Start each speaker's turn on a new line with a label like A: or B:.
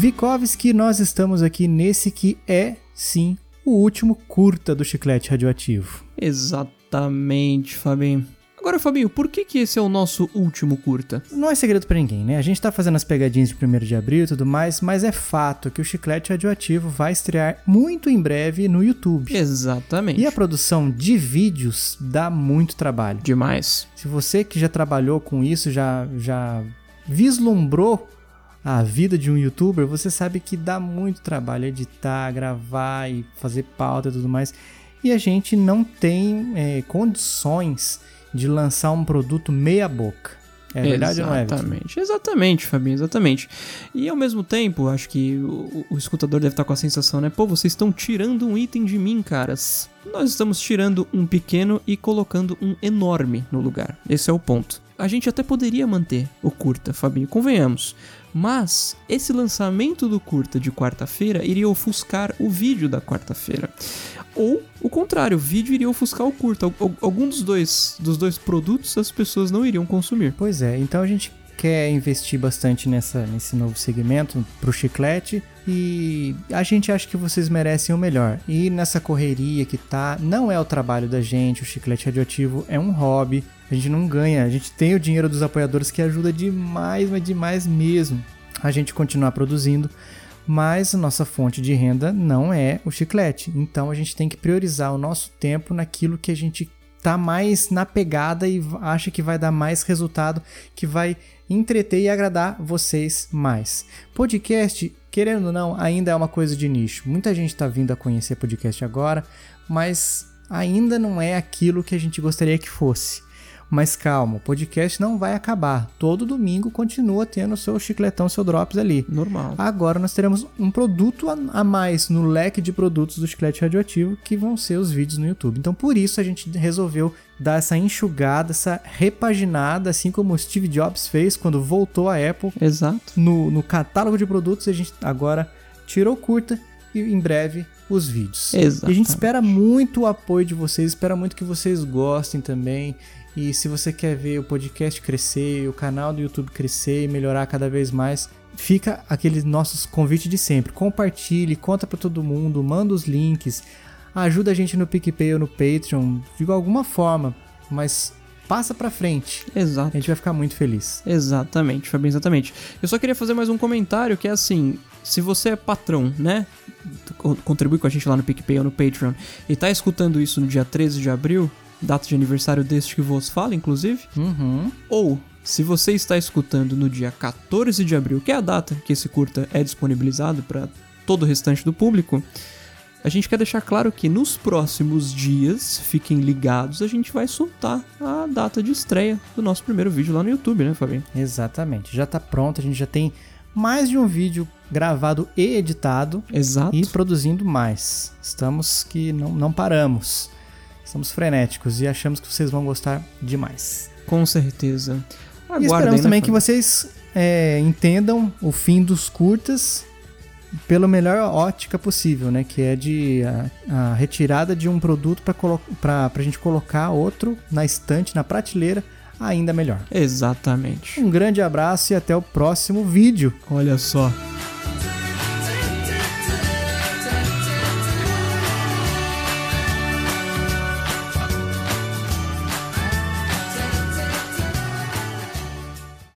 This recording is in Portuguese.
A: Vikovski, nós estamos aqui nesse que é, sim, o último curta do Chiclete Radioativo.
B: Exatamente, Fabinho. Agora, Fabinho, por que, que esse é o nosso último curta?
A: Não é segredo pra ninguém, né? A gente tá fazendo as pegadinhas de 1 de abril e tudo mais, mas é fato que o Chiclete Radioativo vai estrear muito em breve no YouTube.
B: Exatamente.
A: E a produção de vídeos dá muito trabalho.
B: Demais.
A: Se você que já trabalhou com isso, já, já vislumbrou a vida de um youtuber, você sabe que dá muito trabalho editar, gravar e fazer pauta e tudo mais. E a gente não tem é, condições de lançar um produto meia boca. É verdade ou não é?
B: Exatamente, exatamente, Fabinho, exatamente. E ao mesmo tempo, acho que o, o escutador deve estar com a sensação, né? Pô, vocês estão tirando um item de mim, caras. Nós estamos tirando um pequeno e colocando um enorme no lugar. Esse é o ponto. A gente até poderia manter o curta, Fabinho, convenhamos. Mas esse lançamento do curta de quarta-feira iria ofuscar o vídeo da quarta-feira. Ou o contrário, o vídeo iria ofuscar o curta. Al- Algum dos dois, dos dois produtos as pessoas não iriam consumir.
A: Pois é, então a gente quer investir bastante nessa, nesse novo segmento pro chiclete e a gente acha que vocês merecem o melhor. E nessa correria que tá, não é o trabalho da gente, o chiclete radioativo é um hobby. A gente não ganha, a gente tem o dinheiro dos apoiadores que ajuda demais, mas demais mesmo a gente continuar produzindo. Mas nossa fonte de renda não é o chiclete. Então a gente tem que priorizar o nosso tempo naquilo que a gente tá mais na pegada e acha que vai dar mais resultado, que vai entreter e agradar vocês mais. Podcast, querendo ou não, ainda é uma coisa de nicho. Muita gente está vindo a conhecer podcast agora, mas ainda não é aquilo que a gente gostaria que fosse. Mas calma, o podcast não vai acabar. Todo domingo continua tendo seu chicletão, seu drops ali.
B: Normal.
A: Agora nós teremos um produto a mais no leque de produtos do Chiclete Radioativo, que vão ser os vídeos no YouTube. Então por isso a gente resolveu dar essa enxugada, essa repaginada, assim como o Steve Jobs fez quando voltou à Apple.
B: Exato.
A: No, no catálogo de produtos, a gente agora tirou curta e em breve os vídeos. E a gente espera muito o apoio de vocês, espera muito que vocês gostem também. E se você quer ver o podcast crescer, o canal do YouTube crescer e melhorar cada vez mais, fica aqueles nossos convites de sempre. Compartilhe, conta pra todo mundo, manda os links, ajuda a gente no PicPay ou no Patreon, de alguma forma, mas passa pra frente.
B: Exato.
A: A gente vai ficar muito feliz.
B: Exatamente, Fabinho, exatamente. Eu só queria fazer mais um comentário que é assim: se você é patrão, né? co- Contribui com a gente lá no PicPay ou no Patreon e tá escutando isso no dia 13 de abril, data de aniversário deste que vos fala, inclusive,
A: Uhum.
B: ou se você está escutando no dia 14 de abril, que é a data que esse curta é disponibilizado para todo o restante do público, a gente quer deixar claro que nos próximos dias, fiquem ligados, a gente vai soltar a data de estreia do nosso primeiro vídeo lá no YouTube, né, Fabinho?
A: Exatamente. Já tá pronto, a gente já tem mais de um vídeo gravado e editado
B: Exato.
A: e produzindo mais. Estamos que não, não paramos. Estamos frenéticos e achamos que vocês vão gostar demais.
B: Com certeza.
A: e
B: Aguardem,
A: esperamos
B: né,
A: também que
B: Fabinho?
A: vocês é, entendam o fim dos curtas pela melhor ótica possível, né? Que é de a, a retirada de um produto para a gente colocar outro na estante, na prateleira, ainda melhor.
B: Exatamente.
A: Um grande abraço e até o próximo vídeo.
B: Olha só.